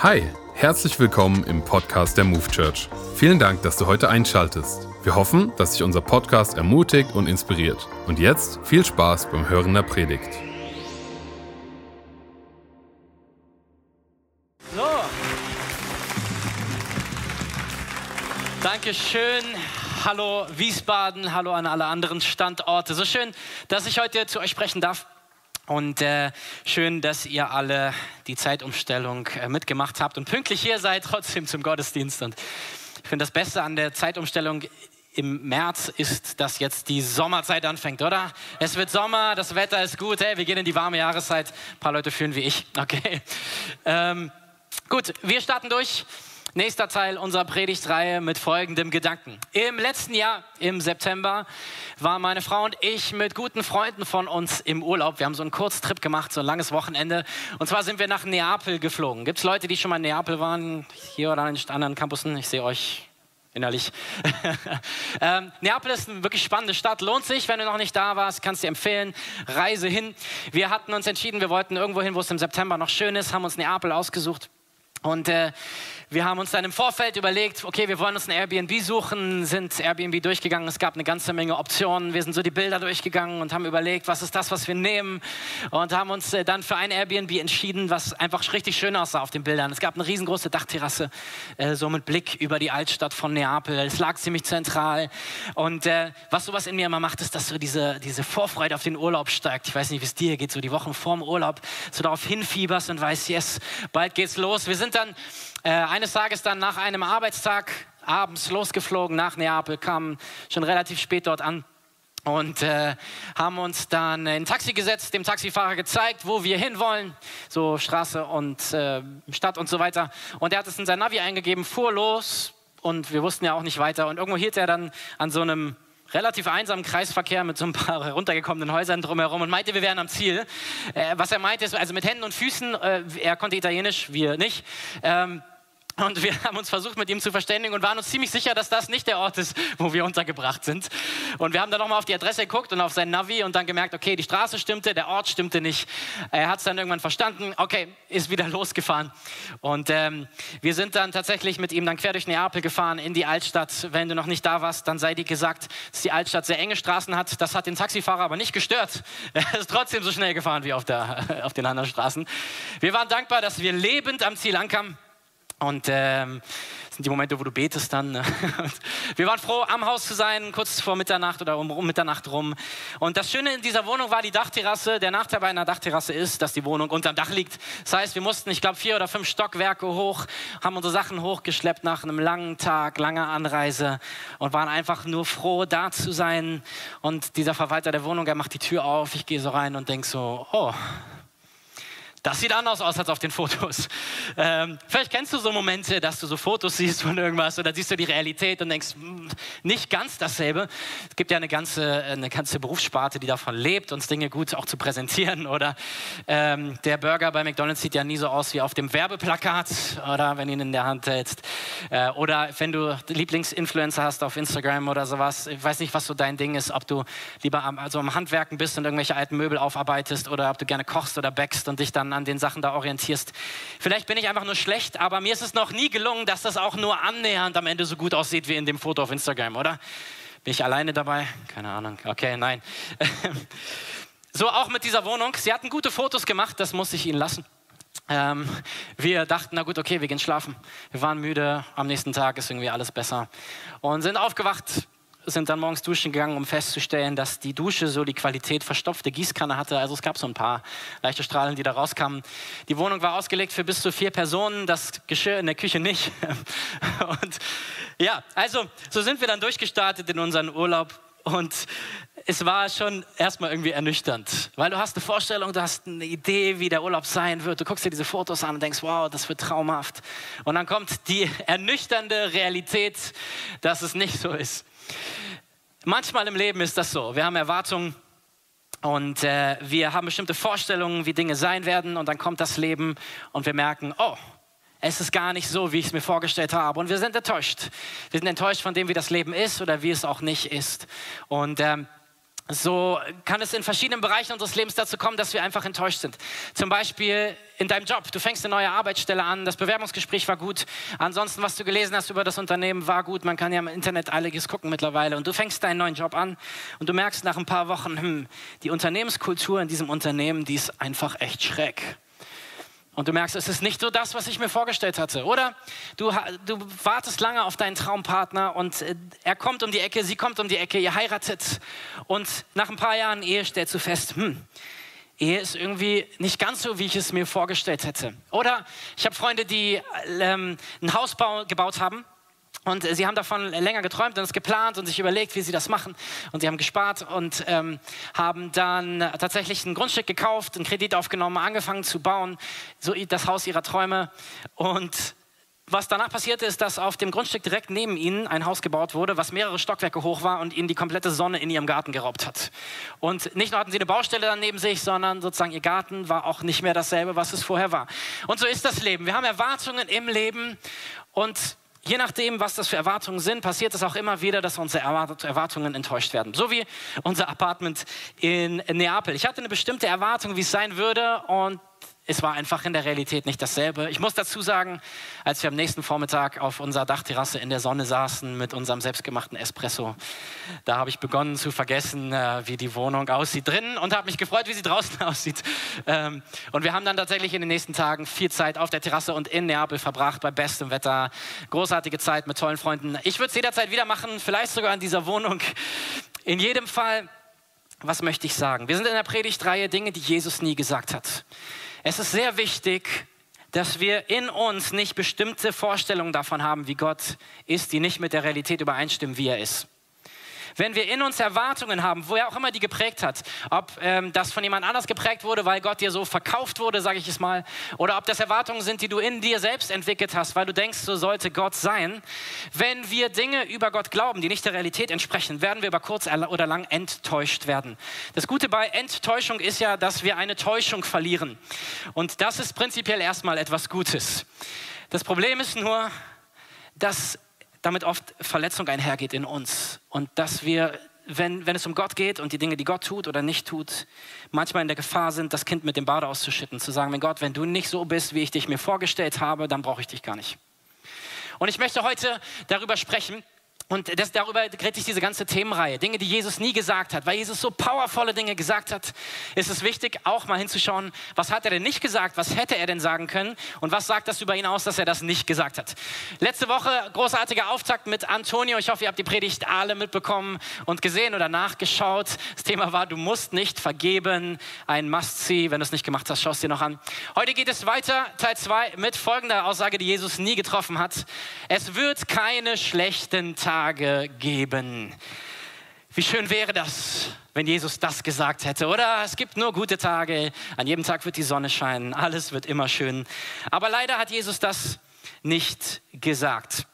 Hi, herzlich willkommen im Podcast der Move Church. Vielen Dank, dass du heute einschaltest. Wir hoffen, dass sich unser Podcast ermutigt und inspiriert. Und jetzt viel Spaß beim Hören der Predigt. So. Dankeschön. Hallo Wiesbaden, hallo an alle anderen Standorte. So schön, dass ich heute zu euch sprechen darf. Und äh, schön, dass ihr alle die Zeitumstellung äh, mitgemacht habt und pünktlich hier seid, trotzdem zum Gottesdienst. Und ich finde, das Beste an der Zeitumstellung im März ist, dass jetzt die Sommerzeit anfängt, oder? Es wird Sommer, das Wetter ist gut, hey, wir gehen in die warme Jahreszeit. Ein paar Leute fühlen wie ich, okay. Ähm, gut, wir starten durch. Nächster Teil unserer Predigtreihe mit folgendem Gedanken. Im letzten Jahr, im September, waren meine Frau und ich mit guten Freunden von uns im Urlaub. Wir haben so einen Kurztrip gemacht, so ein langes Wochenende. Und zwar sind wir nach Neapel geflogen. Gibt es Leute, die schon mal in Neapel waren, hier oder an anderen Campussen? Ich sehe euch innerlich. ähm, Neapel ist eine wirklich spannende Stadt, lohnt sich, wenn du noch nicht da warst, kannst du empfehlen, Reise hin. Wir hatten uns entschieden, wir wollten irgendwo hin, wo es im September noch schön ist, haben uns Neapel ausgesucht. Und äh, wir haben uns dann im Vorfeld überlegt, okay, wir wollen uns ein Airbnb suchen, sind Airbnb durchgegangen, es gab eine ganze Menge Optionen, wir sind so die Bilder durchgegangen und haben überlegt, was ist das, was wir nehmen und haben uns äh, dann für ein Airbnb entschieden, was einfach richtig schön aussah auf den Bildern. Es gab eine riesengroße Dachterrasse, äh, so mit Blick über die Altstadt von Neapel, es lag ziemlich zentral und äh, was sowas in mir immer macht, ist, dass so diese, diese Vorfreude auf den Urlaub steigt. Ich weiß nicht, wie es dir geht, so die Wochen vorm Urlaub, so darauf hinfieberst und weißt, yes, bald geht's los. Wir sind dann äh, eines Tages dann nach einem Arbeitstag abends losgeflogen nach Neapel, kamen schon relativ spät dort an und äh, haben uns dann in ein Taxi gesetzt, dem Taxifahrer gezeigt, wo wir hinwollen, so Straße und äh, Stadt und so weiter. Und er hat es in sein Navi eingegeben, fuhr los und wir wussten ja auch nicht weiter. Und irgendwo hielt er dann an so einem relativ einsamen Kreisverkehr mit so ein paar heruntergekommenen Häusern drumherum und meinte, wir wären am Ziel. Äh, was er meinte, ist, also mit Händen und Füßen, äh, er konnte Italienisch, wir nicht. Ähm, und wir haben uns versucht, mit ihm zu verständigen und waren uns ziemlich sicher, dass das nicht der Ort ist, wo wir untergebracht sind. Und wir haben dann nochmal auf die Adresse geguckt und auf sein Navi und dann gemerkt, okay, die Straße stimmte, der Ort stimmte nicht. Er hat es dann irgendwann verstanden, okay, ist wieder losgefahren. Und ähm, wir sind dann tatsächlich mit ihm dann quer durch Neapel gefahren in die Altstadt. Wenn du noch nicht da warst, dann sei dir gesagt, dass die Altstadt sehr enge Straßen hat. Das hat den Taxifahrer aber nicht gestört. Er ist trotzdem so schnell gefahren wie auf, der, auf den anderen Straßen. Wir waren dankbar, dass wir lebend am Ziel ankamen. Und ähm, das sind die Momente, wo du betest dann. Ne? wir waren froh, am Haus zu sein, kurz vor Mitternacht oder um, um, Mitternacht rum. Und das Schöne in dieser Wohnung war die Dachterrasse. Der Nachteil bei einer Dachterrasse ist, dass die Wohnung unterm Dach liegt. Das heißt, wir mussten, ich glaube, vier oder fünf Stockwerke hoch, haben unsere Sachen hochgeschleppt nach einem langen Tag, langer Anreise und waren einfach nur froh, da zu sein. Und dieser Verwalter der Wohnung, er macht die Tür auf. Ich gehe so rein und denke so, oh, das sieht anders aus als auf den Fotos. Ähm, vielleicht kennst du so Momente, dass du so Fotos siehst von irgendwas oder siehst du die Realität und denkst, hm, nicht ganz dasselbe. Es gibt ja eine ganze, eine ganze Berufssparte, die davon lebt, uns Dinge gut auch zu präsentieren. Oder ähm, der Burger bei McDonald's sieht ja nie so aus wie auf dem Werbeplakat oder wenn du ihn in der Hand hältst. Äh, oder wenn du Lieblingsinfluencer hast auf Instagram oder sowas. Ich weiß nicht, was so dein Ding ist, ob du lieber am, also am Handwerken bist und irgendwelche alten Möbel aufarbeitest oder ob du gerne kochst oder backst und dich dann an den Sachen da orientierst. Vielleicht bin ich einfach nur schlecht, aber mir ist es noch nie gelungen, dass das auch nur annähernd am Ende so gut aussieht wie in dem Foto auf Instagram, oder? Bin ich alleine dabei? Keine Ahnung. Okay, nein. so auch mit dieser Wohnung. Sie hatten gute Fotos gemacht, das muss ich Ihnen lassen. Ähm, wir dachten, na gut, okay, wir gehen schlafen. Wir waren müde, am nächsten Tag ist irgendwie alles besser. Und sind aufgewacht, sind dann morgens duschen gegangen, um festzustellen, dass die Dusche so die Qualität verstopfte Gießkanne hatte. Also es gab so ein paar leichte Strahlen, die da rauskamen. Die Wohnung war ausgelegt für bis zu vier Personen, das Geschirr in der Küche nicht. Und ja, also so sind wir dann durchgestartet in unseren Urlaub. Und es war schon erstmal irgendwie ernüchternd, weil du hast eine Vorstellung, du hast eine Idee, wie der Urlaub sein wird. Du guckst dir diese Fotos an und denkst, wow, das wird traumhaft. Und dann kommt die ernüchternde Realität, dass es nicht so ist. Manchmal im Leben ist das so. Wir haben Erwartungen und äh, wir haben bestimmte Vorstellungen, wie Dinge sein werden. Und dann kommt das Leben und wir merken, oh, es ist gar nicht so, wie ich es mir vorgestellt habe. Und wir sind enttäuscht. Wir sind enttäuscht von dem, wie das Leben ist oder wie es auch nicht ist. Und ähm, so kann es in verschiedenen Bereichen unseres Lebens dazu kommen, dass wir einfach enttäuscht sind. Zum Beispiel in deinem Job. Du fängst eine neue Arbeitsstelle an, das Bewerbungsgespräch war gut. Ansonsten, was du gelesen hast über das Unternehmen, war gut. Man kann ja im Internet einiges gucken mittlerweile. Und du fängst deinen neuen Job an und du merkst nach ein paar Wochen, hm, die Unternehmenskultur in diesem Unternehmen, die ist einfach echt schräg. Und du merkst, es ist nicht so das, was ich mir vorgestellt hatte. Oder du, du wartest lange auf deinen Traumpartner und äh, er kommt um die Ecke, sie kommt um die Ecke, ihr heiratet. Und nach ein paar Jahren Ehe stellst du fest, hm, Ehe ist irgendwie nicht ganz so, wie ich es mir vorgestellt hätte. Oder ich habe Freunde, die ähm, ein Haus gebaut haben und sie haben davon länger geträumt und es geplant und sich überlegt, wie sie das machen. Und sie haben gespart und ähm, haben dann tatsächlich ein Grundstück gekauft, einen Kredit aufgenommen, angefangen zu bauen, so das Haus ihrer Träume. Und was danach passierte, ist, dass auf dem Grundstück direkt neben ihnen ein Haus gebaut wurde, was mehrere Stockwerke hoch war und ihnen die komplette Sonne in ihrem Garten geraubt hat. Und nicht nur hatten sie eine Baustelle dann neben sich, sondern sozusagen ihr Garten war auch nicht mehr dasselbe, was es vorher war. Und so ist das Leben. Wir haben Erwartungen im Leben und Je nachdem, was das für Erwartungen sind, passiert es auch immer wieder, dass unsere Erwartungen enttäuscht werden. So wie unser Apartment in Neapel. Ich hatte eine bestimmte Erwartung, wie es sein würde und es war einfach in der Realität nicht dasselbe. Ich muss dazu sagen, als wir am nächsten Vormittag auf unserer Dachterrasse in der Sonne saßen mit unserem selbstgemachten Espresso, da habe ich begonnen zu vergessen, äh, wie die Wohnung aussieht drinnen und habe mich gefreut, wie sie draußen aussieht. Ähm, und wir haben dann tatsächlich in den nächsten Tagen viel Zeit auf der Terrasse und in Neapel verbracht, bei bestem Wetter. Großartige Zeit mit tollen Freunden. Ich würde es jederzeit wieder machen, vielleicht sogar in dieser Wohnung. In jedem Fall, was möchte ich sagen? Wir sind in der Predigtreihe Dinge, die Jesus nie gesagt hat. Es ist sehr wichtig, dass wir in uns nicht bestimmte Vorstellungen davon haben, wie Gott ist, die nicht mit der Realität übereinstimmen, wie er ist. Wenn wir in uns Erwartungen haben, woher auch immer die geprägt hat, ob ähm, das von jemand anders geprägt wurde, weil Gott dir so verkauft wurde, sage ich es mal, oder ob das Erwartungen sind, die du in dir selbst entwickelt hast, weil du denkst, so sollte Gott sein. Wenn wir Dinge über Gott glauben, die nicht der Realität entsprechen, werden wir über kurz oder lang enttäuscht werden. Das Gute bei Enttäuschung ist ja, dass wir eine Täuschung verlieren. Und das ist prinzipiell erstmal etwas Gutes. Das Problem ist nur, dass damit oft Verletzung einhergeht in uns und dass wir, wenn, wenn es um Gott geht und die Dinge, die Gott tut oder nicht tut, manchmal in der Gefahr sind, das Kind mit dem Bade auszuschütten, zu sagen, wenn Gott, wenn du nicht so bist, wie ich dich mir vorgestellt habe, dann brauche ich dich gar nicht. Und ich möchte heute darüber sprechen, und das, darüber dreht sich diese ganze Themenreihe. Dinge, die Jesus nie gesagt hat. Weil Jesus so powervolle Dinge gesagt hat, ist es wichtig, auch mal hinzuschauen, was hat er denn nicht gesagt, was hätte er denn sagen können und was sagt das über ihn aus, dass er das nicht gesagt hat. Letzte Woche großartiger Auftakt mit Antonio. Ich hoffe, ihr habt die Predigt alle mitbekommen und gesehen oder nachgeschaut. Das Thema war, du musst nicht vergeben. Ein Must-See. Wenn du es nicht gemacht hast, schau es dir noch an. Heute geht es weiter, Teil 2, mit folgender Aussage, die Jesus nie getroffen hat. Es wird keine schlechten Tage Tage geben. Wie schön wäre das, wenn Jesus das gesagt hätte, oder? Es gibt nur gute Tage, an jedem Tag wird die Sonne scheinen, alles wird immer schön. Aber leider hat Jesus das nicht gesagt.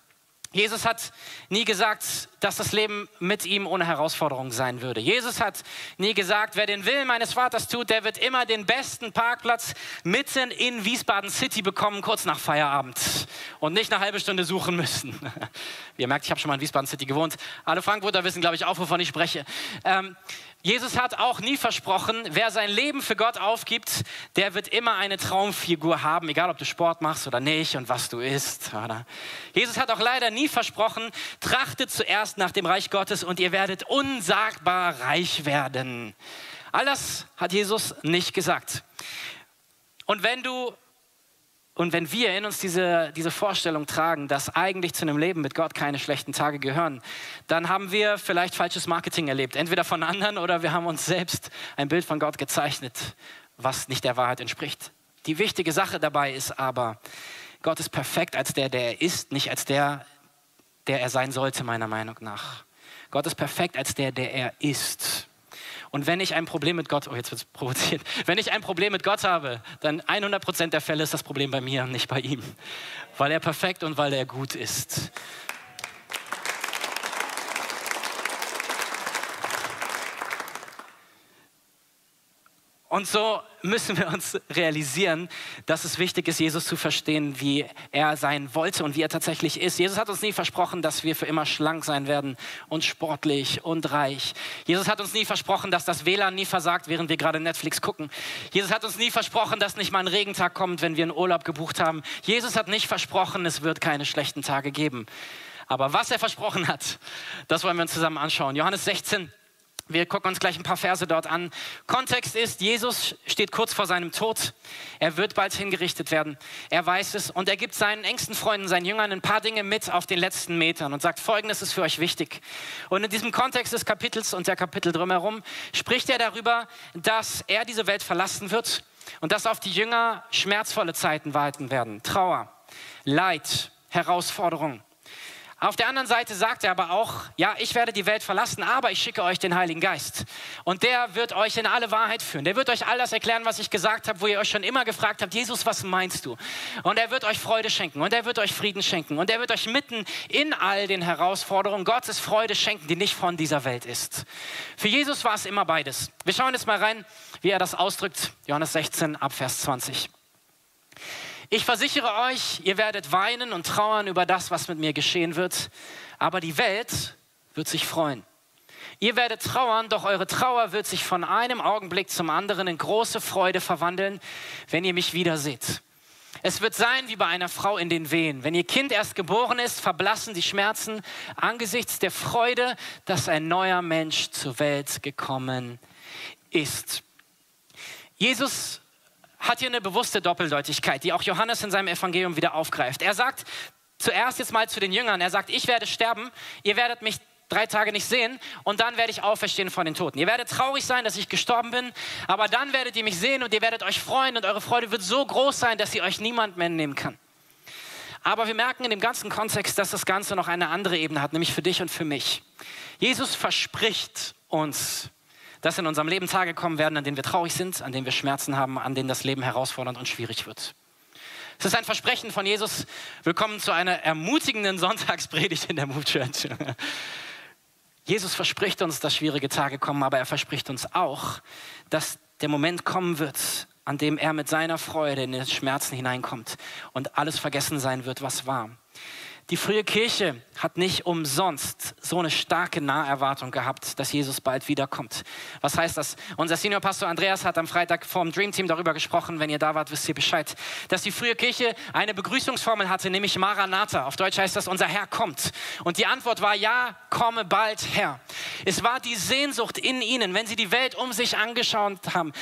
Jesus hat nie gesagt, dass das Leben mit ihm ohne Herausforderung sein würde. Jesus hat nie gesagt, wer den Willen meines Vaters tut, der wird immer den besten Parkplatz mitten in Wiesbaden City bekommen, kurz nach Feierabend und nicht eine halbe Stunde suchen müssen. Wie ihr merkt, ich habe schon mal in Wiesbaden City gewohnt. Alle Frankfurter wissen, glaube ich, auch, wovon ich spreche. Ähm, Jesus hat auch nie versprochen, wer sein Leben für Gott aufgibt, der wird immer eine Traumfigur haben, egal ob du Sport machst oder nicht und was du isst. Oder? Jesus hat auch leider nie versprochen, trachtet zuerst nach dem Reich Gottes und ihr werdet unsagbar reich werden. All das hat Jesus nicht gesagt. Und wenn du und wenn wir in uns diese, diese Vorstellung tragen, dass eigentlich zu einem Leben mit Gott keine schlechten Tage gehören, dann haben wir vielleicht falsches Marketing erlebt. Entweder von anderen oder wir haben uns selbst ein Bild von Gott gezeichnet, was nicht der Wahrheit entspricht. Die wichtige Sache dabei ist aber, Gott ist perfekt als der, der er ist, nicht als der, der er sein sollte, meiner Meinung nach. Gott ist perfekt als der, der er ist. Und wenn ich ein Problem mit Gott, oh jetzt wird provoziert, wenn ich ein Problem mit Gott habe, dann 100% der Fälle ist das Problem bei mir und nicht bei ihm, weil er perfekt und weil er gut ist. Und so müssen wir uns realisieren, dass es wichtig ist, Jesus zu verstehen, wie er sein wollte und wie er tatsächlich ist. Jesus hat uns nie versprochen, dass wir für immer schlank sein werden und sportlich und reich. Jesus hat uns nie versprochen, dass das WLAN nie versagt, während wir gerade Netflix gucken. Jesus hat uns nie versprochen, dass nicht mal ein Regentag kommt, wenn wir einen Urlaub gebucht haben. Jesus hat nicht versprochen, es wird keine schlechten Tage geben. Aber was er versprochen hat, das wollen wir uns zusammen anschauen. Johannes 16, wir gucken uns gleich ein paar Verse dort an. Kontext ist, Jesus steht kurz vor seinem Tod. Er wird bald hingerichtet werden. Er weiß es und er gibt seinen engsten Freunden, seinen Jüngern ein paar Dinge mit auf den letzten Metern und sagt, folgendes ist für euch wichtig. Und in diesem Kontext des Kapitels und der Kapitel drumherum spricht er darüber, dass er diese Welt verlassen wird und dass auf die Jünger schmerzvolle Zeiten warten werden. Trauer, Leid, Herausforderung. Auf der anderen Seite sagt er aber auch, ja, ich werde die Welt verlassen, aber ich schicke euch den Heiligen Geist. Und der wird euch in alle Wahrheit führen. Der wird euch all das erklären, was ich gesagt habe, wo ihr euch schon immer gefragt habt, Jesus, was meinst du? Und er wird euch Freude schenken und er wird euch Frieden schenken und er wird euch mitten in all den Herausforderungen Gottes Freude schenken, die nicht von dieser Welt ist. Für Jesus war es immer beides. Wir schauen jetzt mal rein, wie er das ausdrückt. Johannes 16 ab Vers 20. Ich versichere euch, ihr werdet weinen und trauern über das, was mit mir geschehen wird, aber die Welt wird sich freuen. Ihr werdet trauern, doch eure Trauer wird sich von einem Augenblick zum anderen in große Freude verwandeln, wenn ihr mich wieder seht. Es wird sein wie bei einer Frau in den Wehen. Wenn ihr Kind erst geboren ist, verblassen die Schmerzen angesichts der Freude, dass ein neuer Mensch zur Welt gekommen ist. Jesus hat hier eine bewusste Doppeldeutigkeit, die auch Johannes in seinem Evangelium wieder aufgreift. Er sagt zuerst jetzt mal zu den Jüngern, er sagt, ich werde sterben, ihr werdet mich drei Tage nicht sehen und dann werde ich auferstehen von den Toten. Ihr werdet traurig sein, dass ich gestorben bin, aber dann werdet ihr mich sehen und ihr werdet euch freuen und eure Freude wird so groß sein, dass sie euch niemand mehr nehmen kann. Aber wir merken in dem ganzen Kontext, dass das Ganze noch eine andere Ebene hat, nämlich für dich und für mich. Jesus verspricht uns dass in unserem Leben Tage kommen werden, an denen wir traurig sind, an denen wir Schmerzen haben, an denen das Leben herausfordernd und schwierig wird. Es ist ein Versprechen von Jesus. Willkommen zu einer ermutigenden Sonntagspredigt in der Move Church. Jesus verspricht uns, dass schwierige Tage kommen, aber er verspricht uns auch, dass der Moment kommen wird, an dem er mit seiner Freude in den Schmerzen hineinkommt und alles vergessen sein wird, was war. Die frühe Kirche hat nicht umsonst so eine starke Naherwartung gehabt, dass Jesus bald wiederkommt. Was heißt das? Unser Seniorpastor Andreas hat am Freitag vor dem Dream Team darüber gesprochen. Wenn ihr da wart, wisst ihr Bescheid. Dass die frühe Kirche eine Begrüßungsformel hatte, nämlich Maranatha. Auf Deutsch heißt das, unser Herr kommt. Und die Antwort war, ja, komme bald Herr. Es war die Sehnsucht in ihnen, wenn sie die Welt um sich angeschaut haben,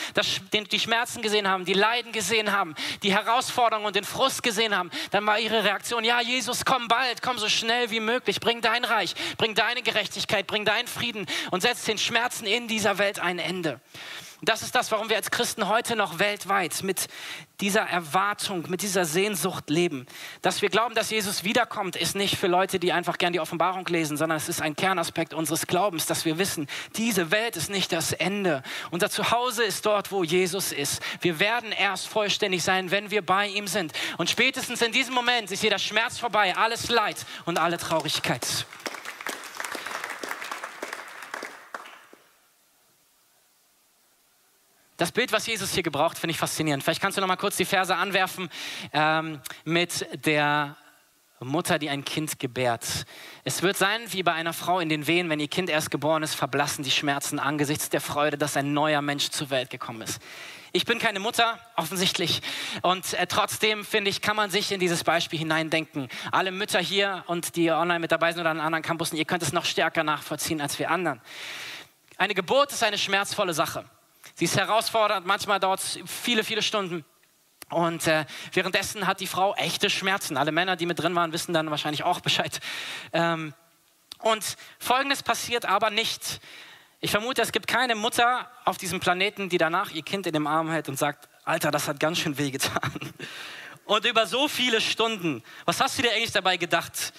die Schmerzen gesehen haben, die Leiden gesehen haben, die Herausforderungen und den Frust gesehen haben, dann war ihre Reaktion, ja, Jesus, komm bald, komm so schnell wie möglich, bring dein Reich, bring deine Gerechtigkeit, bring deinen Frieden und setz den Schmerzen in dieser Welt ein Ende. Das ist das, warum wir als Christen heute noch weltweit mit dieser Erwartung, mit dieser Sehnsucht leben. Dass wir glauben, dass Jesus wiederkommt, ist nicht für Leute, die einfach gern die Offenbarung lesen, sondern es ist ein Kernaspekt unseres Glaubens, dass wir wissen, diese Welt ist nicht das Ende. Unser Zuhause ist dort, wo Jesus ist. Wir werden erst vollständig sein, wenn wir bei ihm sind. Und spätestens in diesem Moment ist jeder Schmerz vorbei, alles Leid und alle Traurigkeit. Das Bild, was Jesus hier gebraucht, finde ich faszinierend. Vielleicht kannst du noch mal kurz die Verse anwerfen ähm, mit der Mutter, die ein Kind gebärt. Es wird sein wie bei einer Frau in den Wehen, wenn ihr Kind erst geboren ist, verblassen die Schmerzen angesichts der Freude, dass ein neuer Mensch zur Welt gekommen ist. Ich bin keine Mutter, offensichtlich. Und äh, trotzdem, finde ich, kann man sich in dieses Beispiel hineindenken. Alle Mütter hier und die online mit dabei sind oder an anderen Campussen, ihr könnt es noch stärker nachvollziehen als wir anderen. Eine Geburt ist eine schmerzvolle Sache. Sie ist herausfordernd, manchmal dauert es viele, viele Stunden. Und äh, währenddessen hat die Frau echte Schmerzen. Alle Männer, die mit drin waren, wissen dann wahrscheinlich auch Bescheid. Ähm, und Folgendes passiert aber nicht. Ich vermute, es gibt keine Mutter auf diesem Planeten, die danach ihr Kind in den Arm hält und sagt, Alter, das hat ganz schön wehgetan. Und über so viele Stunden, was hast du dir eigentlich dabei gedacht?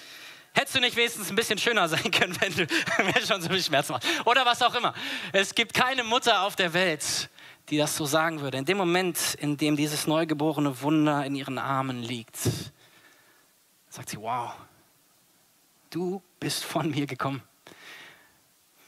Hättest du nicht wenigstens ein bisschen schöner sein können, wenn du mir schon so viel Schmerz machst? Oder was auch immer. Es gibt keine Mutter auf der Welt, die das so sagen würde. In dem Moment, in dem dieses neugeborene Wunder in ihren Armen liegt, sagt sie, wow, du bist von mir gekommen.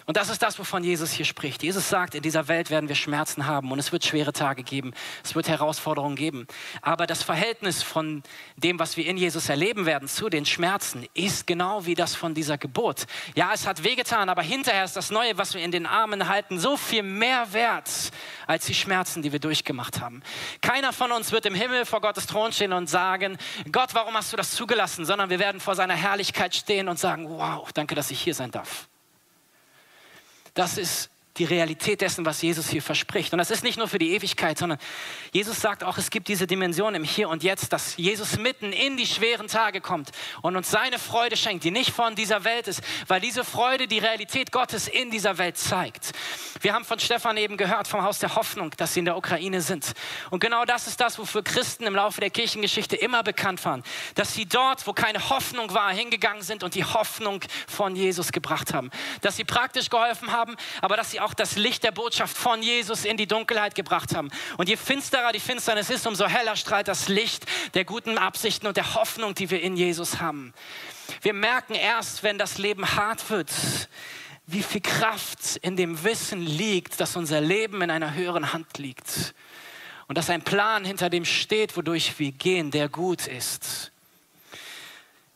Und das ist das, wovon Jesus hier spricht. Jesus sagt, in dieser Welt werden wir Schmerzen haben und es wird schwere Tage geben, es wird Herausforderungen geben. Aber das Verhältnis von dem, was wir in Jesus erleben werden, zu den Schmerzen, ist genau wie das von dieser Geburt. Ja, es hat wehgetan, aber hinterher ist das Neue, was wir in den Armen halten, so viel mehr wert als die Schmerzen, die wir durchgemacht haben. Keiner von uns wird im Himmel vor Gottes Thron stehen und sagen, Gott, warum hast du das zugelassen? Sondern wir werden vor seiner Herrlichkeit stehen und sagen, wow, danke, dass ich hier sein darf. Das ist die Realität dessen, was Jesus hier verspricht. Und das ist nicht nur für die Ewigkeit, sondern Jesus sagt auch, es gibt diese Dimension im Hier und Jetzt, dass Jesus mitten in die schweren Tage kommt und uns seine Freude schenkt, die nicht von dieser Welt ist, weil diese Freude die Realität Gottes in dieser Welt zeigt. Wir haben von Stefan eben gehört vom Haus der Hoffnung, dass sie in der Ukraine sind. Und genau das ist das, wofür Christen im Laufe der Kirchengeschichte immer bekannt waren, dass sie dort, wo keine Hoffnung war, hingegangen sind und die Hoffnung von Jesus gebracht haben. Dass sie praktisch geholfen haben, aber dass sie auch auch das Licht der Botschaft von Jesus in die Dunkelheit gebracht haben. Und je finsterer die Finsternis ist, umso heller strahlt das Licht der guten Absichten und der Hoffnung, die wir in Jesus haben. Wir merken erst, wenn das Leben hart wird, wie viel Kraft in dem Wissen liegt, dass unser Leben in einer höheren Hand liegt. Und dass ein Plan hinter dem steht, wodurch wir gehen, der gut ist.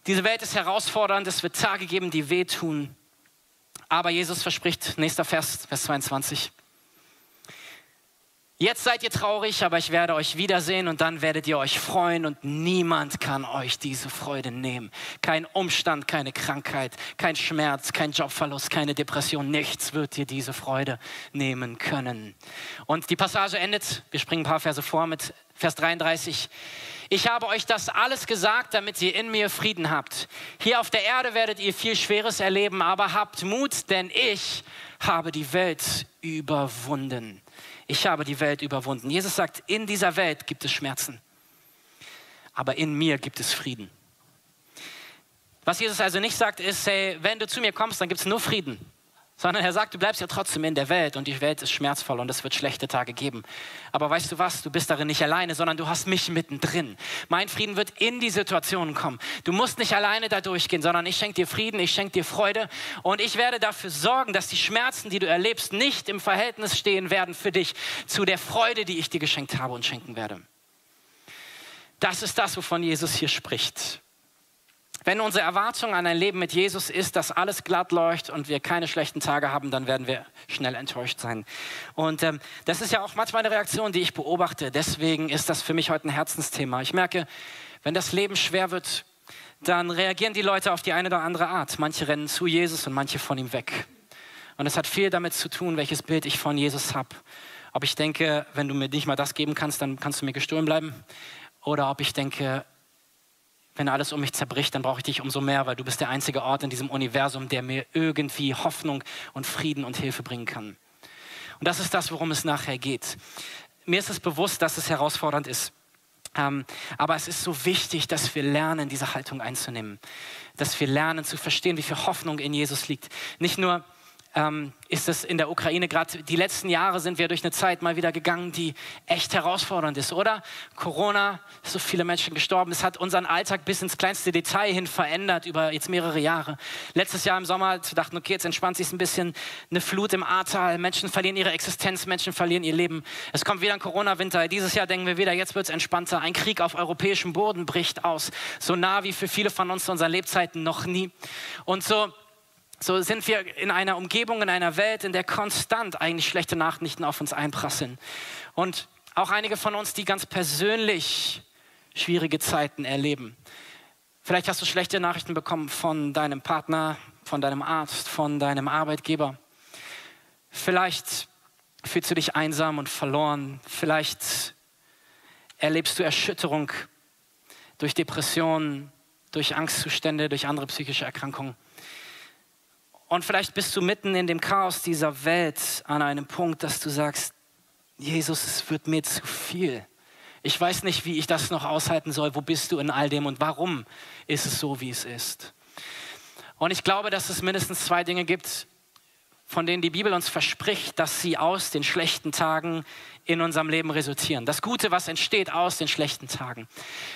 Diese Welt ist herausfordernd, es wird Tage geben, die wehtun. Aber Jesus verspricht, nächster Vers, Vers 22. Jetzt seid ihr traurig, aber ich werde euch wiedersehen und dann werdet ihr euch freuen und niemand kann euch diese Freude nehmen. Kein Umstand, keine Krankheit, kein Schmerz, kein Jobverlust, keine Depression, nichts wird dir diese Freude nehmen können. Und die Passage endet, wir springen ein paar Verse vor mit Vers 33. Ich habe euch das alles gesagt, damit ihr in mir Frieden habt. Hier auf der Erde werdet ihr viel Schweres erleben, aber habt Mut, denn ich habe die Welt überwunden. Ich habe die Welt überwunden. Jesus sagt, in dieser Welt gibt es Schmerzen, aber in mir gibt es Frieden. Was Jesus also nicht sagt, ist, hey, wenn du zu mir kommst, dann gibt es nur Frieden sondern er sagt, du bleibst ja trotzdem in der Welt und die Welt ist schmerzvoll und es wird schlechte Tage geben. Aber weißt du was, du bist darin nicht alleine, sondern du hast mich mittendrin. Mein Frieden wird in die Situationen kommen. Du musst nicht alleine da durchgehen, sondern ich schenke dir Frieden, ich schenke dir Freude und ich werde dafür sorgen, dass die Schmerzen, die du erlebst, nicht im Verhältnis stehen werden für dich zu der Freude, die ich dir geschenkt habe und schenken werde. Das ist das, wovon Jesus hier spricht. Wenn unsere Erwartung an ein Leben mit Jesus ist, dass alles glatt läuft und wir keine schlechten Tage haben, dann werden wir schnell enttäuscht sein. Und ähm, das ist ja auch manchmal eine Reaktion, die ich beobachte. Deswegen ist das für mich heute ein Herzensthema. Ich merke, wenn das Leben schwer wird, dann reagieren die Leute auf die eine oder andere Art. Manche rennen zu Jesus und manche von ihm weg. Und es hat viel damit zu tun, welches Bild ich von Jesus habe. Ob ich denke, wenn du mir nicht mal das geben kannst, dann kannst du mir gestohlen bleiben. Oder ob ich denke, wenn alles um mich zerbricht, dann brauche ich dich umso mehr, weil du bist der einzige Ort in diesem Universum, der mir irgendwie Hoffnung und Frieden und Hilfe bringen kann. Und das ist das, worum es nachher geht. Mir ist es bewusst, dass es herausfordernd ist. Ähm, aber es ist so wichtig, dass wir lernen, diese Haltung einzunehmen. Dass wir lernen zu verstehen, wie viel Hoffnung in Jesus liegt. Nicht nur ähm, ist es in der Ukraine gerade, die letzten Jahre sind wir durch eine Zeit mal wieder gegangen, die echt herausfordernd ist, oder? Corona, so viele Menschen gestorben, es hat unseren Alltag bis ins kleinste Detail hin verändert über jetzt mehrere Jahre. Letztes Jahr im Sommer, dachten, okay, jetzt entspannt sich ein bisschen, eine Flut im Ahrtal, Menschen verlieren ihre Existenz, Menschen verlieren ihr Leben. Es kommt wieder ein Corona-Winter, dieses Jahr denken wir wieder, jetzt wird es entspannter, ein Krieg auf europäischem Boden bricht aus, so nah wie für viele von uns zu unseren Lebzeiten noch nie. Und so so sind wir in einer Umgebung, in einer Welt, in der konstant eigentlich schlechte Nachrichten auf uns einprasseln. Und auch einige von uns, die ganz persönlich schwierige Zeiten erleben. Vielleicht hast du schlechte Nachrichten bekommen von deinem Partner, von deinem Arzt, von deinem Arbeitgeber. Vielleicht fühlst du dich einsam und verloren. Vielleicht erlebst du Erschütterung durch Depressionen, durch Angstzustände, durch andere psychische Erkrankungen. Und vielleicht bist du mitten in dem Chaos dieser Welt an einem Punkt, dass du sagst, Jesus, es wird mir zu viel. Ich weiß nicht, wie ich das noch aushalten soll. Wo bist du in all dem und warum ist es so, wie es ist? Und ich glaube, dass es mindestens zwei Dinge gibt, von denen die Bibel uns verspricht, dass sie aus den schlechten Tagen in unserem Leben resultieren. Das Gute, was entsteht aus den schlechten Tagen.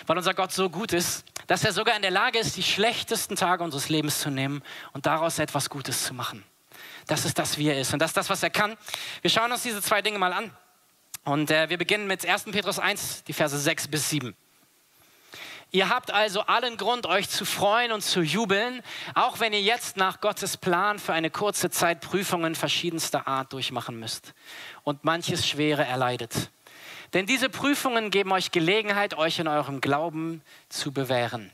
Weil unser Gott so gut ist, dass er sogar in der Lage ist, die schlechtesten Tage unseres Lebens zu nehmen und daraus etwas Gutes zu machen. Das ist das, wie er ist. Und das ist das, was er kann. Wir schauen uns diese zwei Dinge mal an. Und äh, wir beginnen mit 1. Petrus 1, die Verse 6 bis 7. Ihr habt also allen Grund, euch zu freuen und zu jubeln, auch wenn ihr jetzt nach Gottes Plan für eine kurze Zeit Prüfungen verschiedenster Art durchmachen müsst und manches Schwere erleidet. Denn diese Prüfungen geben euch Gelegenheit, euch in eurem Glauben zu bewähren.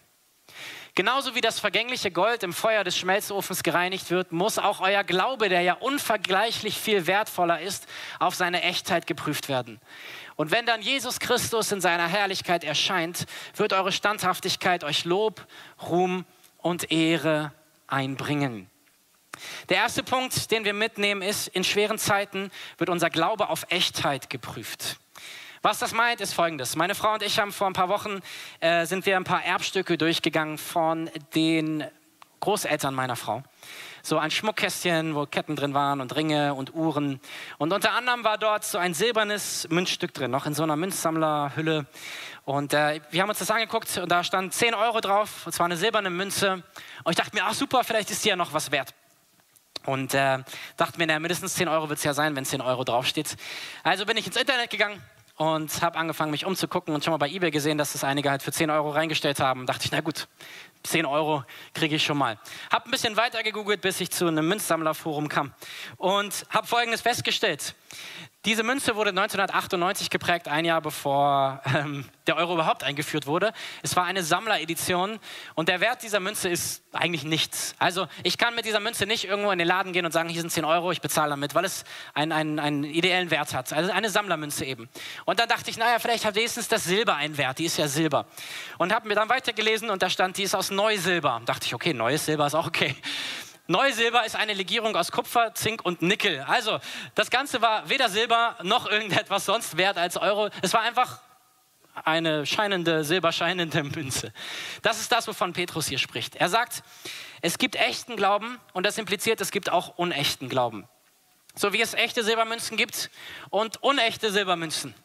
Genauso wie das vergängliche Gold im Feuer des Schmelzofens gereinigt wird, muss auch euer Glaube, der ja unvergleichlich viel wertvoller ist, auf seine Echtheit geprüft werden. Und wenn dann Jesus Christus in seiner Herrlichkeit erscheint, wird eure Standhaftigkeit euch Lob, Ruhm und Ehre einbringen. Der erste Punkt, den wir mitnehmen, ist, in schweren Zeiten wird unser Glaube auf Echtheit geprüft. Was das meint, ist folgendes. Meine Frau und ich haben vor ein paar Wochen, äh, sind wir ein paar Erbstücke durchgegangen von den Großeltern meiner Frau. So ein Schmuckkästchen, wo Ketten drin waren und Ringe und Uhren. Und unter anderem war dort so ein silbernes Münzstück drin, noch in so einer Münzsammlerhülle. Und äh, wir haben uns das angeguckt und da stand 10 Euro drauf, und zwar eine silberne Münze. Und ich dachte mir, ach super, vielleicht ist die ja noch was wert. Und äh, dachte mir, naja, mindestens 10 Euro wird es ja sein, wenn 10 Euro draufsteht. Also bin ich ins Internet gegangen, und habe angefangen, mich umzugucken und schon mal bei eBay gesehen, dass das einige halt für 10 Euro reingestellt haben. Dachte ich, na gut, 10 Euro kriege ich schon mal. Habe ein bisschen weiter gegoogelt, bis ich zu einem Münzsammlerforum kam und habe Folgendes festgestellt. Diese Münze wurde 1998 geprägt, ein Jahr bevor ähm, der Euro überhaupt eingeführt wurde. Es war eine Sammleredition und der Wert dieser Münze ist eigentlich nichts. Also ich kann mit dieser Münze nicht irgendwo in den Laden gehen und sagen, hier sind 10 Euro, ich bezahle damit, weil es einen, einen, einen ideellen Wert hat. Also eine Sammlermünze eben. Und dann dachte ich, naja, vielleicht hat wenigstens das Silber einen Wert, die ist ja Silber. Und habe mir dann weitergelesen und da stand, die ist aus Neusilber. Dachte ich, okay, neues Silber ist auch okay. Neusilber ist eine Legierung aus Kupfer, Zink und Nickel. Also das Ganze war weder Silber noch irgendetwas sonst wert als Euro. Es war einfach eine scheinende, silberscheinende Münze. Das ist das, wovon Petrus hier spricht. Er sagt, es gibt echten Glauben und das impliziert, es gibt auch unechten Glauben. So wie es echte Silbermünzen gibt und unechte Silbermünzen.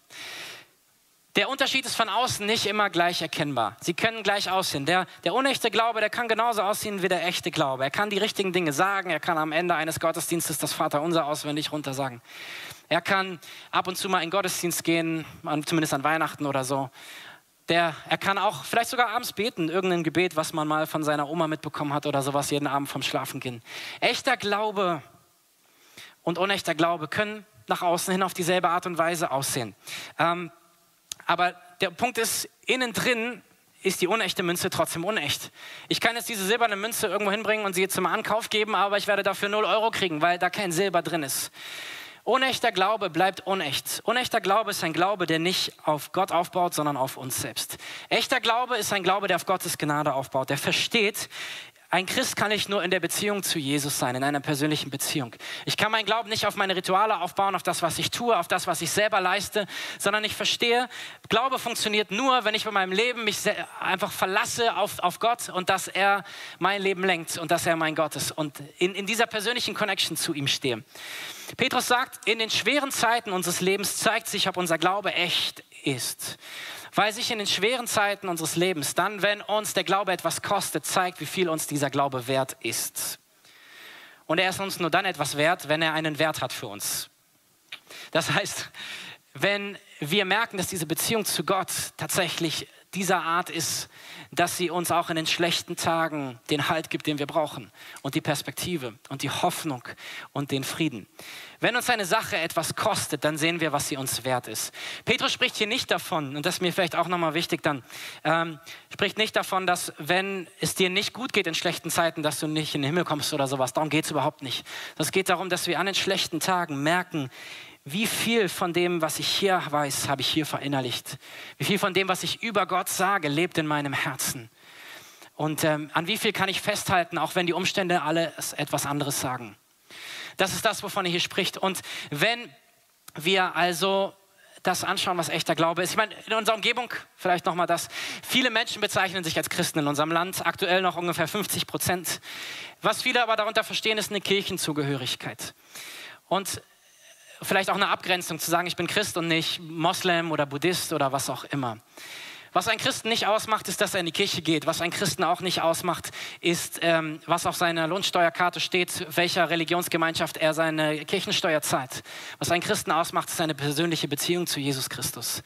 Der Unterschied ist von außen nicht immer gleich erkennbar. Sie können gleich aussehen. Der, der unechte Glaube, der kann genauso aussehen wie der echte Glaube. Er kann die richtigen Dinge sagen. Er kann am Ende eines Gottesdienstes das Vaterunser auswendig runtersagen. Er kann ab und zu mal in Gottesdienst gehen, zumindest an Weihnachten oder so. Der, er kann auch vielleicht sogar abends beten, irgendein Gebet, was man mal von seiner Oma mitbekommen hat oder sowas, jeden Abend vom Schlafen gehen. Echter Glaube und unechter Glaube können nach außen hin auf dieselbe Art und Weise aussehen. Ähm, aber der Punkt ist, innen drin ist die unechte Münze trotzdem unecht. Ich kann jetzt diese silberne Münze irgendwo hinbringen und sie zum Ankauf geben, aber ich werde dafür 0 Euro kriegen, weil da kein Silber drin ist. Unechter Glaube bleibt unecht. Unechter Glaube ist ein Glaube, der nicht auf Gott aufbaut, sondern auf uns selbst. Echter Glaube ist ein Glaube, der auf Gottes Gnade aufbaut, der versteht, ein Christ kann ich nur in der Beziehung zu Jesus sein, in einer persönlichen Beziehung. Ich kann meinen Glauben nicht auf meine Rituale aufbauen, auf das, was ich tue, auf das, was ich selber leiste, sondern ich verstehe, Glaube funktioniert nur, wenn ich bei meinem Leben mich einfach verlasse auf, auf Gott und dass er mein Leben lenkt und dass er mein Gott ist und in, in dieser persönlichen Connection zu ihm stehe. Petrus sagt, in den schweren Zeiten unseres Lebens zeigt sich, ob unser Glaube echt ist weil sich in den schweren Zeiten unseres Lebens, dann, wenn uns der Glaube etwas kostet, zeigt, wie viel uns dieser Glaube wert ist. Und er ist uns nur dann etwas wert, wenn er einen Wert hat für uns. Das heißt, wenn wir merken, dass diese Beziehung zu Gott tatsächlich dieser Art ist, dass sie uns auch in den schlechten Tagen den Halt gibt, den wir brauchen und die Perspektive und die Hoffnung und den Frieden. Wenn uns eine Sache etwas kostet, dann sehen wir, was sie uns wert ist. Petrus spricht hier nicht davon, und das ist mir vielleicht auch nochmal wichtig dann, ähm, spricht nicht davon, dass wenn es dir nicht gut geht in schlechten Zeiten, dass du nicht in den Himmel kommst oder sowas. Darum geht es überhaupt nicht. Es geht darum, dass wir an den schlechten Tagen merken, wie viel von dem, was ich hier weiß, habe ich hier verinnerlicht? Wie viel von dem, was ich über Gott sage, lebt in meinem Herzen? Und ähm, an wie viel kann ich festhalten, auch wenn die Umstände alle etwas anderes sagen? Das ist das, wovon er hier spricht. Und wenn wir also das anschauen, was echter Glaube ist. Ich meine, in unserer Umgebung vielleicht nochmal das. Viele Menschen bezeichnen sich als Christen in unserem Land, aktuell noch ungefähr 50 Prozent. Was viele aber darunter verstehen, ist eine Kirchenzugehörigkeit. Und vielleicht auch eine Abgrenzung zu sagen, ich bin Christ und nicht Moslem oder Buddhist oder was auch immer. Was ein Christen nicht ausmacht, ist, dass er in die Kirche geht. Was ein Christen auch nicht ausmacht, ist, ähm, was auf seiner Lohnsteuerkarte steht, welcher Religionsgemeinschaft er seine Kirchensteuer zahlt. Was ein Christen ausmacht, ist seine persönliche Beziehung zu Jesus Christus.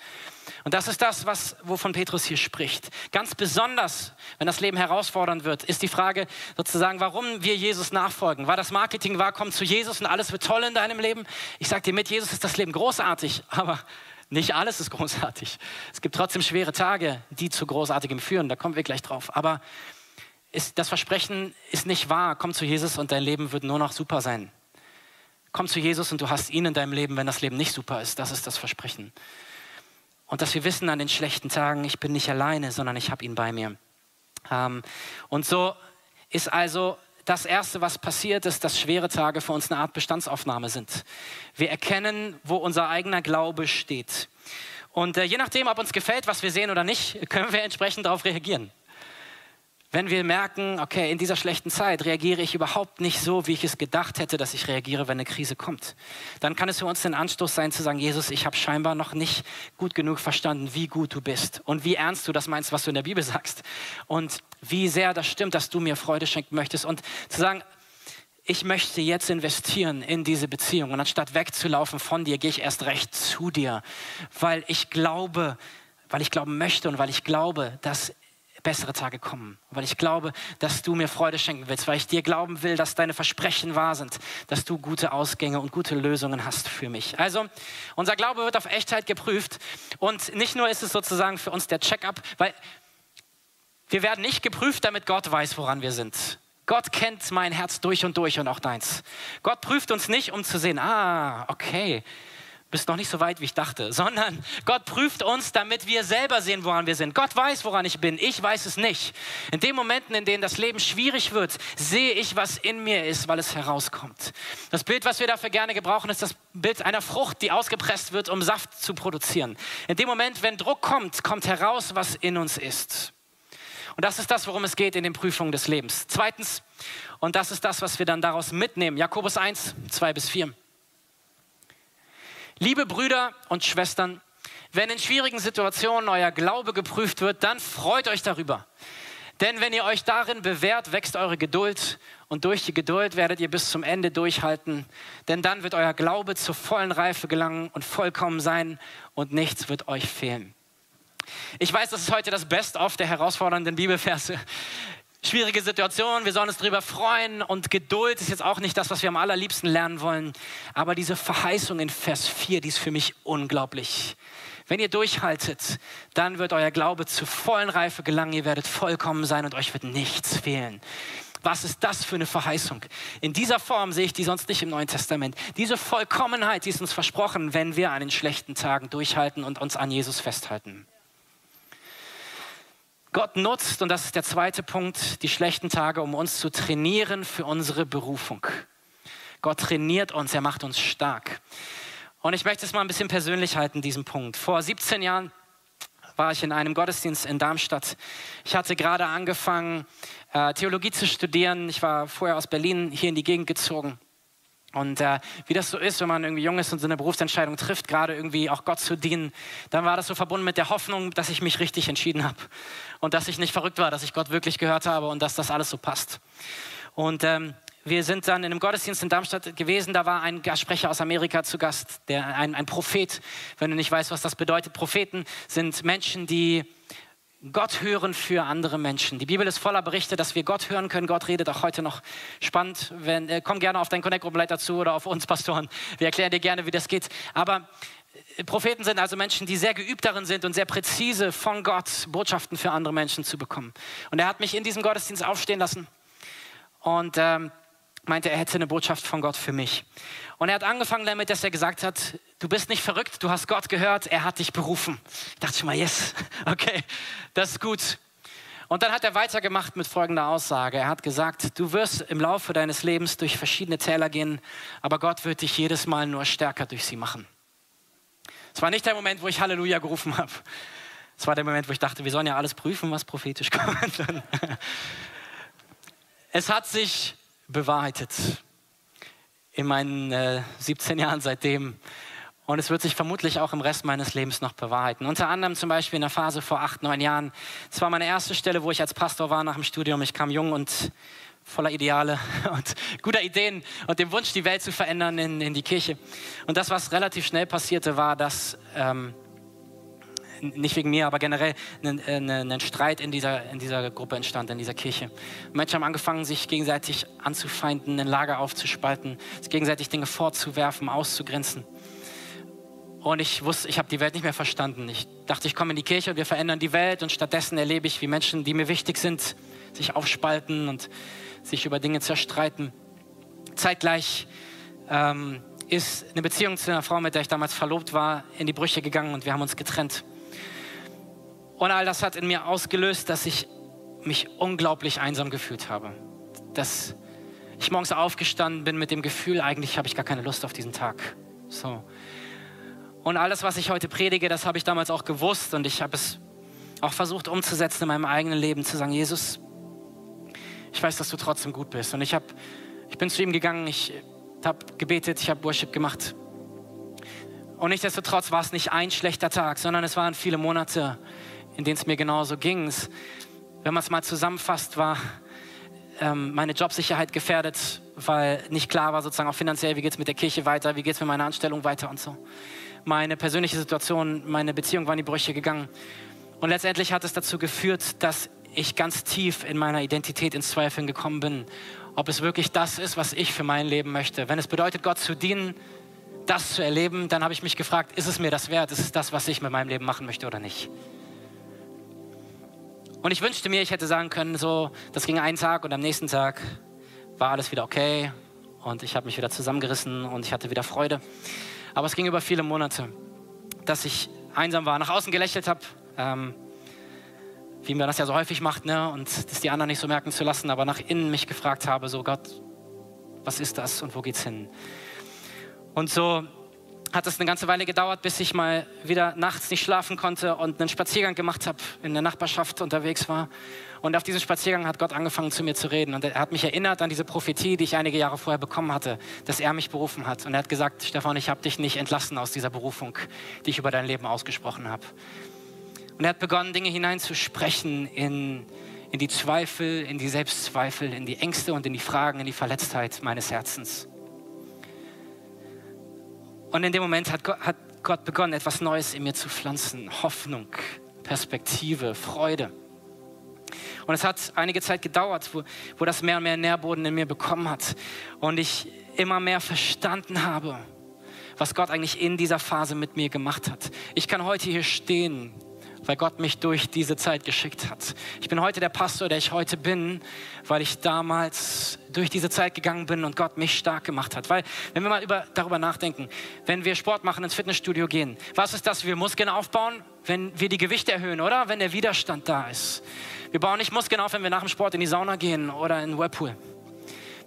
Und das ist das, was, wovon Petrus hier spricht. Ganz besonders, wenn das Leben herausfordernd wird, ist die Frage sozusagen, warum wir Jesus nachfolgen. War das Marketing war, komm zu Jesus und alles wird toll in deinem Leben? Ich sage dir, mit Jesus ist das Leben großartig, aber nicht alles ist großartig. Es gibt trotzdem schwere Tage, die zu großartigem führen. Da kommen wir gleich drauf. Aber ist, das Versprechen ist nicht wahr. Komm zu Jesus und dein Leben wird nur noch super sein. Komm zu Jesus und du hast ihn in deinem Leben, wenn das Leben nicht super ist. Das ist das Versprechen. Und dass wir wissen an den schlechten Tagen, ich bin nicht alleine, sondern ich habe ihn bei mir. Ähm, und so ist also das Erste, was passiert, ist, dass schwere Tage für uns eine Art Bestandsaufnahme sind. Wir erkennen, wo unser eigener Glaube steht. Und äh, je nachdem, ob uns gefällt, was wir sehen oder nicht, können wir entsprechend darauf reagieren. Wenn wir merken, okay, in dieser schlechten Zeit reagiere ich überhaupt nicht so, wie ich es gedacht hätte, dass ich reagiere, wenn eine Krise kommt, dann kann es für uns ein Anstoß sein zu sagen, Jesus, ich habe scheinbar noch nicht gut genug verstanden, wie gut du bist und wie ernst du das meinst, was du in der Bibel sagst und wie sehr das stimmt, dass du mir Freude schenken möchtest und zu sagen, ich möchte jetzt investieren in diese Beziehung und anstatt wegzulaufen von dir, gehe ich erst recht zu dir, weil ich glaube, weil ich glauben möchte und weil ich glaube, dass bessere Tage kommen, weil ich glaube, dass du mir Freude schenken willst, weil ich dir glauben will, dass deine Versprechen wahr sind, dass du gute Ausgänge und gute Lösungen hast für mich. Also, unser Glaube wird auf Echtheit geprüft und nicht nur ist es sozusagen für uns der Check-up, weil wir werden nicht geprüft, damit Gott weiß, woran wir sind. Gott kennt mein Herz durch und durch und auch deins. Gott prüft uns nicht, um zu sehen, ah, okay, bist noch nicht so weit, wie ich dachte, sondern Gott prüft uns, damit wir selber sehen, woran wir sind. Gott weiß, woran ich bin. Ich weiß es nicht. In den Momenten, in denen das Leben schwierig wird, sehe ich, was in mir ist, weil es herauskommt. Das Bild, was wir dafür gerne gebrauchen, ist das Bild einer Frucht, die ausgepresst wird, um Saft zu produzieren. In dem Moment, wenn Druck kommt, kommt heraus, was in uns ist. Und das ist das, worum es geht in den Prüfungen des Lebens. Zweitens, und das ist das, was wir dann daraus mitnehmen. Jakobus 1, 2 bis 4. Liebe Brüder und Schwestern, wenn in schwierigen Situationen euer Glaube geprüft wird, dann freut euch darüber. Denn wenn ihr euch darin bewährt, wächst eure Geduld und durch die Geduld werdet ihr bis zum Ende durchhalten. Denn dann wird euer Glaube zur vollen Reife gelangen und vollkommen sein und nichts wird euch fehlen. Ich weiß, das ist heute das Best-of der herausfordernden Bibelverse schwierige Situation, wir sollen uns darüber freuen und Geduld ist jetzt auch nicht das, was wir am allerliebsten lernen wollen. Aber diese Verheißung in Vers 4, die ist für mich unglaublich. Wenn ihr durchhaltet, dann wird euer Glaube zur vollen Reife gelangen, ihr werdet vollkommen sein und euch wird nichts fehlen. Was ist das für eine Verheißung? In dieser Form sehe ich die sonst nicht im Neuen Testament. Diese Vollkommenheit, die ist uns versprochen, wenn wir an den schlechten Tagen durchhalten und uns an Jesus festhalten. Gott nutzt, und das ist der zweite Punkt, die schlechten Tage, um uns zu trainieren für unsere Berufung. Gott trainiert uns, er macht uns stark. Und ich möchte es mal ein bisschen persönlich halten, diesen Punkt. Vor 17 Jahren war ich in einem Gottesdienst in Darmstadt. Ich hatte gerade angefangen, äh, Theologie zu studieren. Ich war vorher aus Berlin hier in die Gegend gezogen. Und äh, wie das so ist, wenn man irgendwie jung ist und so eine Berufsentscheidung trifft, gerade irgendwie auch Gott zu dienen, dann war das so verbunden mit der Hoffnung, dass ich mich richtig entschieden habe und dass ich nicht verrückt war, dass ich Gott wirklich gehört habe und dass das alles so passt. Und ähm, wir sind dann in einem Gottesdienst in Darmstadt gewesen, da war ein Gastsprecher aus Amerika zu Gast, der, ein, ein Prophet. Wenn du nicht weißt, was das bedeutet, Propheten sind Menschen, die Gott hören für andere Menschen. Die Bibel ist voller Berichte, dass wir Gott hören können. Gott redet auch heute noch spannend. Wenn, äh, komm gerne auf deinen Connect-Gruppenleiter zu oder auf uns Pastoren. Wir erklären dir gerne, wie das geht. Aber äh, Propheten sind also Menschen, die sehr geübt darin sind und sehr präzise von Gott Botschaften für andere Menschen zu bekommen. Und er hat mich in diesem Gottesdienst aufstehen lassen und ähm, meinte, er hätte eine Botschaft von Gott für mich. Und er hat angefangen damit, dass er gesagt hat, du bist nicht verrückt, du hast Gott gehört, er hat dich berufen. Ich dachte schon mal, yes, okay, das ist gut. Und dann hat er weitergemacht mit folgender Aussage. Er hat gesagt, du wirst im Laufe deines Lebens durch verschiedene Täler gehen, aber Gott wird dich jedes Mal nur stärker durch sie machen. Es war nicht der Moment, wo ich Halleluja gerufen habe. Es war der Moment, wo ich dachte, wir sollen ja alles prüfen, was prophetisch kommt. es hat sich bewahrheitet in meinen äh, 17 Jahren seitdem. Und es wird sich vermutlich auch im Rest meines Lebens noch bewahrheiten. Unter anderem zum Beispiel in der Phase vor acht, neun Jahren. Es war meine erste Stelle, wo ich als Pastor war nach dem Studium. Ich kam jung und voller Ideale und guter Ideen und dem Wunsch, die Welt zu verändern in, in die Kirche. Und das, was relativ schnell passierte, war, dass, ähm, nicht wegen mir, aber generell ein, ein Streit in dieser, in dieser Gruppe entstand, in dieser Kirche. Menschen haben angefangen, sich gegenseitig anzufeinden, ein Lager aufzuspalten, sich gegenseitig Dinge vorzuwerfen, auszugrenzen. Und ich wusste, ich habe die Welt nicht mehr verstanden. Ich dachte, ich komme in die Kirche und wir verändern die Welt und stattdessen erlebe ich, wie Menschen, die mir wichtig sind, sich aufspalten und sich über Dinge zerstreiten. Zeitgleich ähm, ist eine Beziehung zu einer Frau, mit der ich damals verlobt war, in die Brüche gegangen und wir haben uns getrennt. Und all das hat in mir ausgelöst, dass ich mich unglaublich einsam gefühlt habe. Dass ich morgens aufgestanden bin mit dem Gefühl, eigentlich habe ich gar keine Lust auf diesen Tag. So. Und alles, was ich heute predige, das habe ich damals auch gewusst und ich habe es auch versucht umzusetzen in meinem eigenen Leben, zu sagen, Jesus, ich weiß, dass du trotzdem gut bist. Und ich, hab, ich bin zu ihm gegangen, ich habe gebetet, ich habe Worship gemacht. Und nichtsdestotrotz war es nicht ein schlechter Tag, sondern es waren viele Monate, in denen es mir genauso ging. Wenn man es mal zusammenfasst, war ähm, meine Jobsicherheit gefährdet, weil nicht klar war sozusagen auch finanziell, wie geht es mit der Kirche weiter, wie geht es mit meiner Anstellung weiter und so meine persönliche Situation, meine Beziehung war in die Brüche gegangen. Und letztendlich hat es dazu geführt, dass ich ganz tief in meiner Identität ins Zweifeln gekommen bin, ob es wirklich das ist, was ich für mein Leben möchte. Wenn es bedeutet, Gott zu dienen, das zu erleben, dann habe ich mich gefragt, ist es mir das wert? Ist es das, was ich mit meinem Leben machen möchte oder nicht? Und ich wünschte mir, ich hätte sagen können, so, das ging einen Tag und am nächsten Tag war alles wieder okay und ich habe mich wieder zusammengerissen und ich hatte wieder Freude. Aber es ging über viele Monate, dass ich einsam war, nach außen gelächelt habe, ähm, wie man das ja so häufig macht, ne? und das die anderen nicht so merken zu lassen, aber nach innen mich gefragt habe, so Gott, was ist das und wo geht's hin? Und so hat es eine ganze Weile gedauert, bis ich mal wieder nachts nicht schlafen konnte und einen Spaziergang gemacht habe, in der Nachbarschaft unterwegs war. Und auf diesem Spaziergang hat Gott angefangen zu mir zu reden. Und er hat mich erinnert an diese Prophetie, die ich einige Jahre vorher bekommen hatte, dass er mich berufen hat. Und er hat gesagt, Stefan, ich habe dich nicht entlassen aus dieser Berufung, die ich über dein Leben ausgesprochen habe. Und er hat begonnen, Dinge hineinzusprechen in, in die Zweifel, in die Selbstzweifel, in die Ängste und in die Fragen, in die Verletztheit meines Herzens. Und in dem Moment hat Gott, hat Gott begonnen, etwas Neues in mir zu pflanzen. Hoffnung, Perspektive, Freude. Und es hat einige Zeit gedauert, wo, wo das mehr und mehr Nährboden in mir bekommen hat. Und ich immer mehr verstanden habe, was Gott eigentlich in dieser Phase mit mir gemacht hat. Ich kann heute hier stehen weil Gott mich durch diese Zeit geschickt hat. Ich bin heute der Pastor, der ich heute bin, weil ich damals durch diese Zeit gegangen bin und Gott mich stark gemacht hat. Weil, wenn wir mal über, darüber nachdenken, wenn wir Sport machen, ins Fitnessstudio gehen, was ist das? Wir Muskeln aufbauen, wenn wir die Gewichte erhöhen, oder? Wenn der Widerstand da ist. Wir bauen nicht Muskeln auf, wenn wir nach dem Sport in die Sauna gehen oder in den Whirlpool.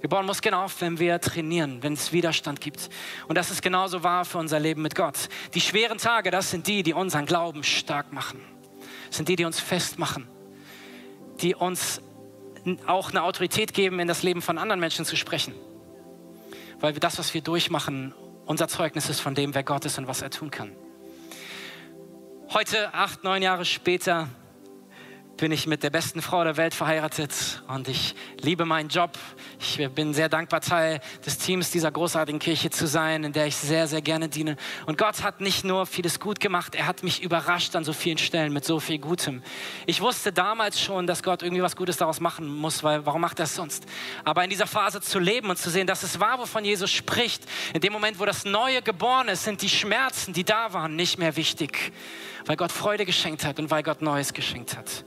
Wir bauen Muskeln auf, wenn wir trainieren, wenn es Widerstand gibt. Und das ist genauso wahr für unser Leben mit Gott. Die schweren Tage, das sind die, die unseren Glauben stark machen. Das sind die, die uns festmachen. Die uns auch eine Autorität geben, in das Leben von anderen Menschen zu sprechen. Weil das, was wir durchmachen, unser Zeugnis ist von dem, wer Gott ist und was er tun kann. Heute, acht, neun Jahre später, bin ich mit der besten Frau der Welt verheiratet und ich liebe meinen Job. Ich bin sehr dankbar, Teil des Teams dieser großartigen Kirche zu sein, in der ich sehr, sehr gerne diene. Und Gott hat nicht nur vieles gut gemacht, er hat mich überrascht an so vielen Stellen mit so viel Gutem. Ich wusste damals schon, dass Gott irgendwie was Gutes daraus machen muss, weil warum macht er es sonst? Aber in dieser Phase zu leben und zu sehen, dass es wahr, wovon Jesus spricht, in dem Moment, wo das Neue geboren ist, sind die Schmerzen, die da waren, nicht mehr wichtig, weil Gott Freude geschenkt hat und weil Gott Neues geschenkt hat.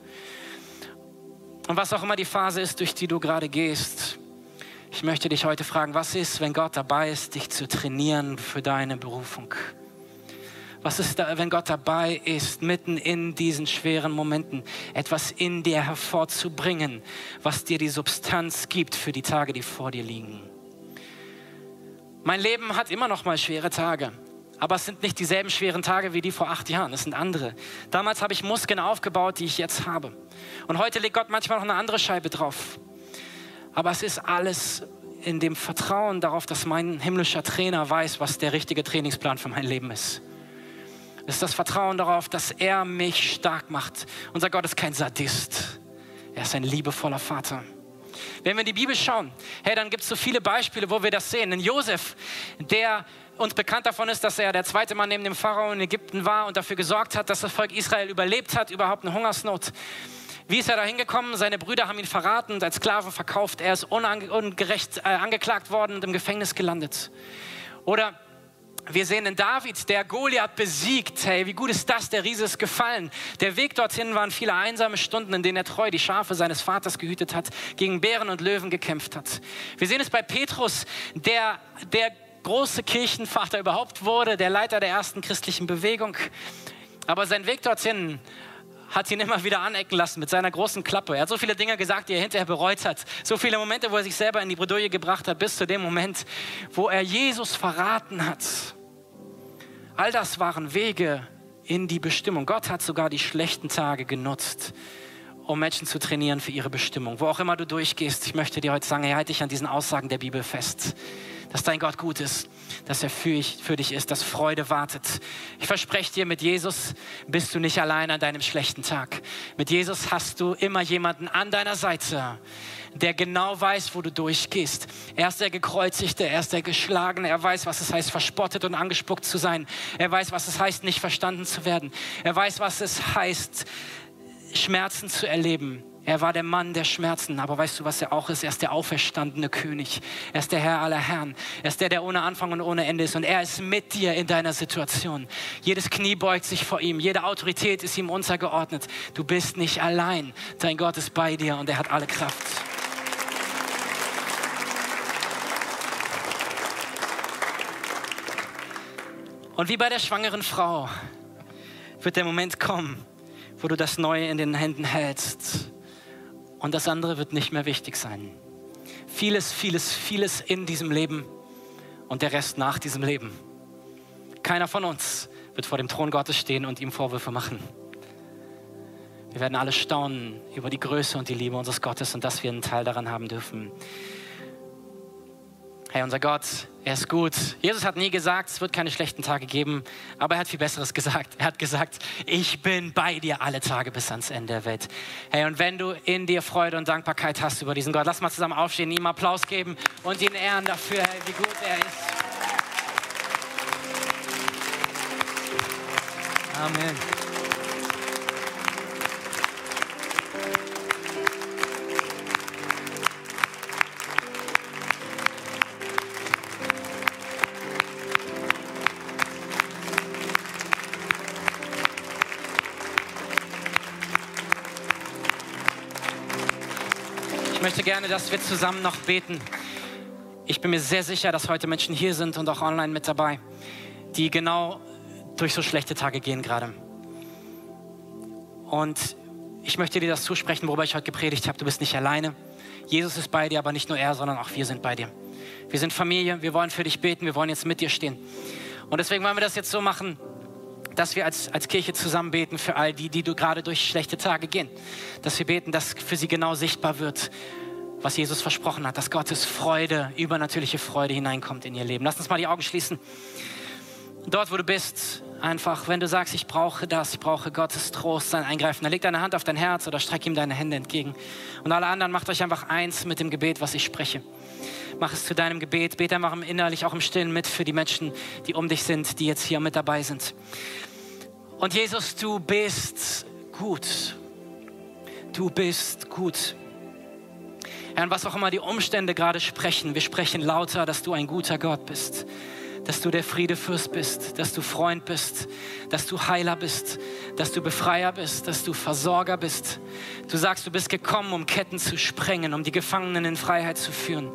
Und was auch immer die Phase ist, durch die du gerade gehst, ich möchte dich heute fragen, was ist, wenn Gott dabei ist, dich zu trainieren für deine Berufung? Was ist, da, wenn Gott dabei ist, mitten in diesen schweren Momenten etwas in dir hervorzubringen, was dir die Substanz gibt für die Tage, die vor dir liegen? Mein Leben hat immer noch mal schwere Tage. Aber es sind nicht dieselben schweren Tage wie die vor acht Jahren. Es sind andere. Damals habe ich Muskeln aufgebaut, die ich jetzt habe. Und heute legt Gott manchmal noch eine andere Scheibe drauf. Aber es ist alles in dem Vertrauen darauf, dass mein himmlischer Trainer weiß, was der richtige Trainingsplan für mein Leben ist. Es ist das Vertrauen darauf, dass er mich stark macht. Unser Gott ist kein Sadist. Er ist ein liebevoller Vater. Wenn wir in die Bibel schauen, hey, dann gibt es so viele Beispiele, wo wir das sehen. In Josef, der uns bekannt davon ist, dass er der zweite Mann neben dem Pharao in Ägypten war und dafür gesorgt hat, dass das Volk Israel überlebt hat, überhaupt eine Hungersnot. Wie ist er da hingekommen? Seine Brüder haben ihn verraten und als Sklaven verkauft. Er ist ungerecht äh, angeklagt worden und im Gefängnis gelandet. Oder wir sehen in David, der Goliath besiegt. Hey, wie gut ist das? Der Riese ist gefallen. Der Weg dorthin waren viele einsame Stunden, in denen er treu die Schafe seines Vaters gehütet hat, gegen Bären und Löwen gekämpft hat. Wir sehen es bei Petrus, der, der große Kirchenvater überhaupt wurde, der Leiter der ersten christlichen Bewegung. Aber sein Weg dorthin hat ihn immer wieder anecken lassen mit seiner großen Klappe. Er hat so viele Dinge gesagt, die er hinterher bereut hat. So viele Momente, wo er sich selber in die Bredouille gebracht hat, bis zu dem Moment, wo er Jesus verraten hat. All das waren Wege in die Bestimmung. Gott hat sogar die schlechten Tage genutzt, um Menschen zu trainieren für ihre Bestimmung. Wo auch immer du durchgehst, ich möchte dir heute sagen, halte dich an diesen Aussagen der Bibel fest dass dein Gott gut ist, dass er für, für dich ist, dass Freude wartet. Ich verspreche dir, mit Jesus bist du nicht allein an deinem schlechten Tag. Mit Jesus hast du immer jemanden an deiner Seite, der genau weiß, wo du durchgehst. Er ist der Gekreuzigte, er ist der Geschlagene, er weiß, was es heißt, verspottet und angespuckt zu sein. Er weiß, was es heißt, nicht verstanden zu werden. Er weiß, was es heißt, Schmerzen zu erleben. Er war der Mann der Schmerzen, aber weißt du, was er auch ist? Er ist der auferstandene König. Er ist der Herr aller Herren. Er ist der, der ohne Anfang und ohne Ende ist. Und er ist mit dir in deiner Situation. Jedes Knie beugt sich vor ihm. Jede Autorität ist ihm untergeordnet. Du bist nicht allein. Dein Gott ist bei dir und er hat alle Kraft. Und wie bei der schwangeren Frau wird der Moment kommen, wo du das Neue in den Händen hältst und das andere wird nicht mehr wichtig sein. Vieles, vieles, vieles in diesem Leben und der Rest nach diesem Leben. Keiner von uns wird vor dem Thron Gottes stehen und ihm Vorwürfe machen. Wir werden alle staunen über die Größe und die Liebe unseres Gottes und dass wir einen Teil daran haben dürfen. Hey, unser Gott, er ist gut. Jesus hat nie gesagt, es wird keine schlechten Tage geben, aber er hat viel Besseres gesagt. Er hat gesagt, ich bin bei dir alle Tage bis ans Ende der Welt. Hey, und wenn du in dir Freude und Dankbarkeit hast über diesen Gott, lass mal zusammen aufstehen, ihm Applaus geben und ihn ehren dafür, hey, wie gut er ist. Amen. Möchte gerne, dass wir zusammen noch beten. Ich bin mir sehr sicher, dass heute Menschen hier sind und auch online mit dabei, die genau durch so schlechte Tage gehen gerade. Und ich möchte dir das zusprechen, worüber ich heute gepredigt habe. Du bist nicht alleine. Jesus ist bei dir, aber nicht nur er, sondern auch wir sind bei dir. Wir sind Familie, wir wollen für dich beten, wir wollen jetzt mit dir stehen. Und deswegen wollen wir das jetzt so machen, dass wir als, als Kirche zusammen beten für all die, die du gerade durch schlechte Tage gehen. Dass wir beten, dass für sie genau sichtbar wird, was Jesus versprochen hat, dass Gottes Freude, übernatürliche Freude hineinkommt in ihr Leben. Lass uns mal die Augen schließen. Dort, wo du bist, einfach, wenn du sagst, ich brauche das, ich brauche Gottes Trost, sein Eingreifen, dann leg deine Hand auf dein Herz oder streck ihm deine Hände entgegen. Und alle anderen, macht euch einfach eins mit dem Gebet, was ich spreche. Mach es zu deinem Gebet. Bete einfach innerlich, auch im Stillen mit für die Menschen, die um dich sind, die jetzt hier mit dabei sind. Und Jesus, du bist gut. Du bist gut. Herr, was auch immer die Umstände gerade sprechen, wir sprechen lauter, dass du ein guter Gott bist dass du der Friedefürst bist, dass du Freund bist, dass du Heiler bist, dass du Befreier bist, dass du Versorger bist. Du sagst, du bist gekommen, um Ketten zu sprengen, um die Gefangenen in Freiheit zu führen.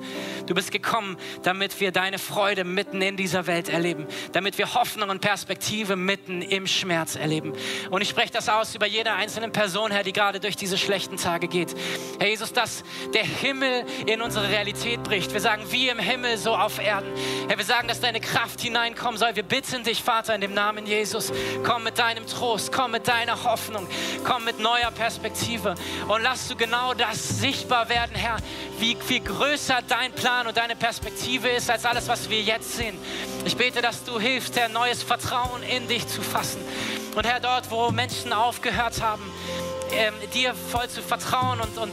Du bist gekommen, damit wir deine Freude mitten in dieser Welt erleben, damit wir Hoffnung und Perspektive mitten im Schmerz erleben. Und ich spreche das aus über jede einzelne Person, Herr, die gerade durch diese schlechten Tage geht. Herr Jesus, dass der Himmel in unsere Realität bricht. Wir sagen, wie im Himmel, so auf Erden. Herr, wir sagen, dass deine Kraft Kraft hineinkommen soll. Wir bitten dich, Vater, in dem Namen Jesus, komm mit deinem Trost, komm mit deiner Hoffnung, komm mit neuer Perspektive und lass du genau das sichtbar werden, Herr, wie viel größer dein Plan und deine Perspektive ist als alles, was wir jetzt sehen. Ich bete, dass du hilfst, Herr, neues Vertrauen in dich zu fassen. Und Herr, dort, wo Menschen aufgehört haben, ähm, dir voll zu vertrauen und, und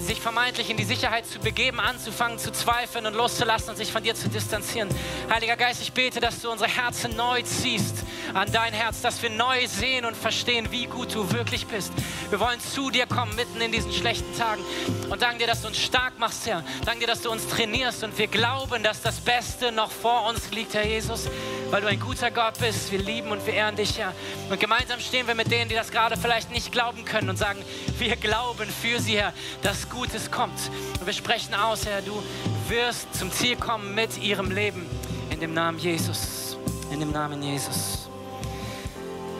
sich vermeintlich in die Sicherheit zu begeben, anzufangen zu zweifeln und loszulassen und sich von dir zu distanzieren. Heiliger Geist, ich bete, dass du unsere Herzen neu ziehst an dein Herz, dass wir neu sehen und verstehen, wie gut du wirklich bist. Wir wollen zu dir kommen mitten in diesen schlechten Tagen und danken dir, dass du uns stark machst, Herr. Danke dir, dass du uns trainierst und wir glauben, dass das Beste noch vor uns liegt, Herr Jesus, weil du ein guter Gott bist. Wir lieben und wir ehren dich, Herr. Und gemeinsam stehen wir mit denen, die das gerade vielleicht nicht glauben können und sagen, wir glauben für sie, Herr, dass Gutes kommt. Und wir sprechen aus, Herr, du wirst zum Ziel kommen mit ihrem Leben. In dem Namen Jesus. In dem Namen Jesus.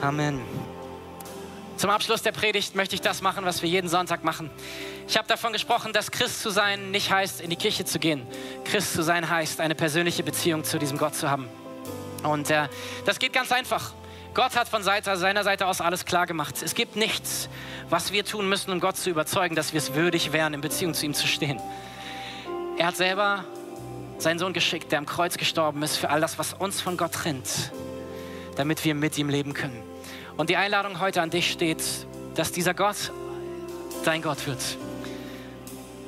Amen. Zum Abschluss der Predigt möchte ich das machen, was wir jeden Sonntag machen. Ich habe davon gesprochen, dass Christ zu sein nicht heißt, in die Kirche zu gehen. Christ zu sein heißt, eine persönliche Beziehung zu diesem Gott zu haben. Und äh, das geht ganz einfach. Gott hat von Seite, seiner Seite aus alles klar gemacht. Es gibt nichts, was wir tun müssen, um Gott zu überzeugen, dass wir es würdig wären, in Beziehung zu ihm zu stehen. Er hat selber seinen Sohn geschickt, der am Kreuz gestorben ist für all das, was uns von Gott trennt, damit wir mit ihm leben können. Und die Einladung heute an dich steht, dass dieser Gott dein Gott wird.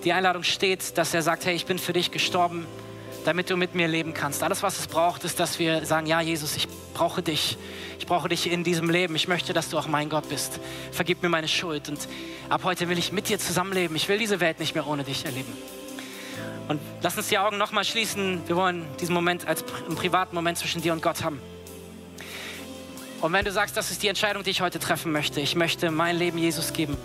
Die Einladung steht, dass er sagt, hey, ich bin für dich gestorben, damit du mit mir leben kannst. Alles, was es braucht, ist, dass wir sagen, ja, Jesus, ich brauche dich. Ich brauche dich in diesem Leben. Ich möchte, dass du auch mein Gott bist. Vergib mir meine Schuld. Und ab heute will ich mit dir zusammenleben. Ich will diese Welt nicht mehr ohne dich erleben. Und lass uns die Augen nochmal schließen. Wir wollen diesen Moment als einen privaten Moment zwischen dir und Gott haben. Und wenn du sagst, das ist die Entscheidung, die ich heute treffen möchte, ich möchte mein Leben Jesus geben,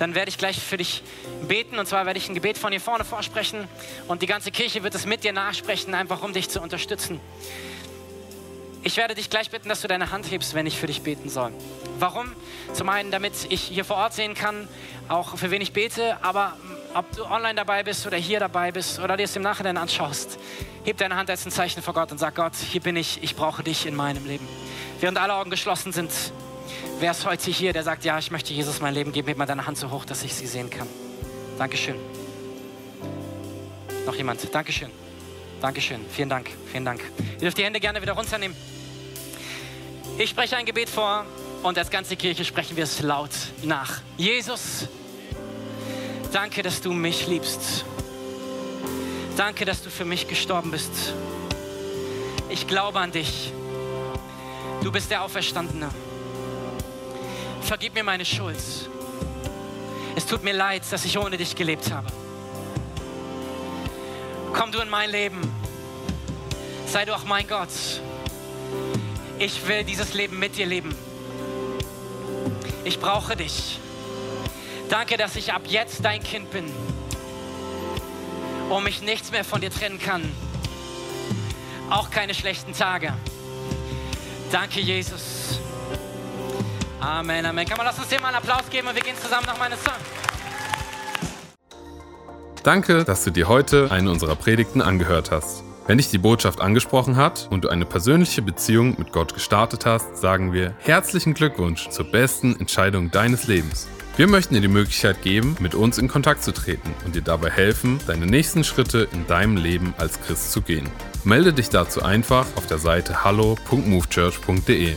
dann werde ich gleich für dich beten. Und zwar werde ich ein Gebet von hier vorne vorsprechen und die ganze Kirche wird es mit dir nachsprechen, einfach um dich zu unterstützen. Ich werde dich gleich bitten, dass du deine Hand hebst, wenn ich für dich beten soll. Warum? Zum einen, damit ich hier vor Ort sehen kann, auch für wen ich bete, aber ob du online dabei bist oder hier dabei bist oder dir es im Nachhinein anschaust, heb deine Hand als ein Zeichen vor Gott und sag Gott, hier bin ich, ich brauche dich in meinem Leben. Während alle Augen geschlossen sind, wer ist heute hier, der sagt, ja, ich möchte Jesus mein Leben geben, heb mal deine Hand so hoch, dass ich sie sehen kann. Dankeschön. Noch jemand? Dankeschön. Dankeschön. Vielen Dank. Vielen Dank. Ihr dürft die Hände gerne wieder runternehmen. Ich spreche ein Gebet vor und als ganze Kirche sprechen wir es laut nach. Jesus, danke, dass du mich liebst. Danke, dass du für mich gestorben bist. Ich glaube an dich. Du bist der Auferstandene. Vergib mir meine Schuld. Es tut mir leid, dass ich ohne dich gelebt habe. Komm du in mein Leben. Sei du auch mein Gott. Ich will dieses Leben mit dir leben. Ich brauche dich. Danke, dass ich ab jetzt dein Kind bin und mich nichts mehr von dir trennen kann. Auch keine schlechten Tage. Danke, Jesus. Amen, Amen. Kann man lass uns dem mal einen Applaus geben und wir gehen zusammen nach meinem Song. Danke, dass du dir heute eine unserer Predigten angehört hast. Wenn dich die Botschaft angesprochen hat und du eine persönliche Beziehung mit Gott gestartet hast, sagen wir herzlichen Glückwunsch zur besten Entscheidung deines Lebens. Wir möchten dir die Möglichkeit geben, mit uns in Kontakt zu treten und dir dabei helfen, deine nächsten Schritte in deinem Leben als Christ zu gehen. Melde dich dazu einfach auf der Seite hallo.movechurch.de.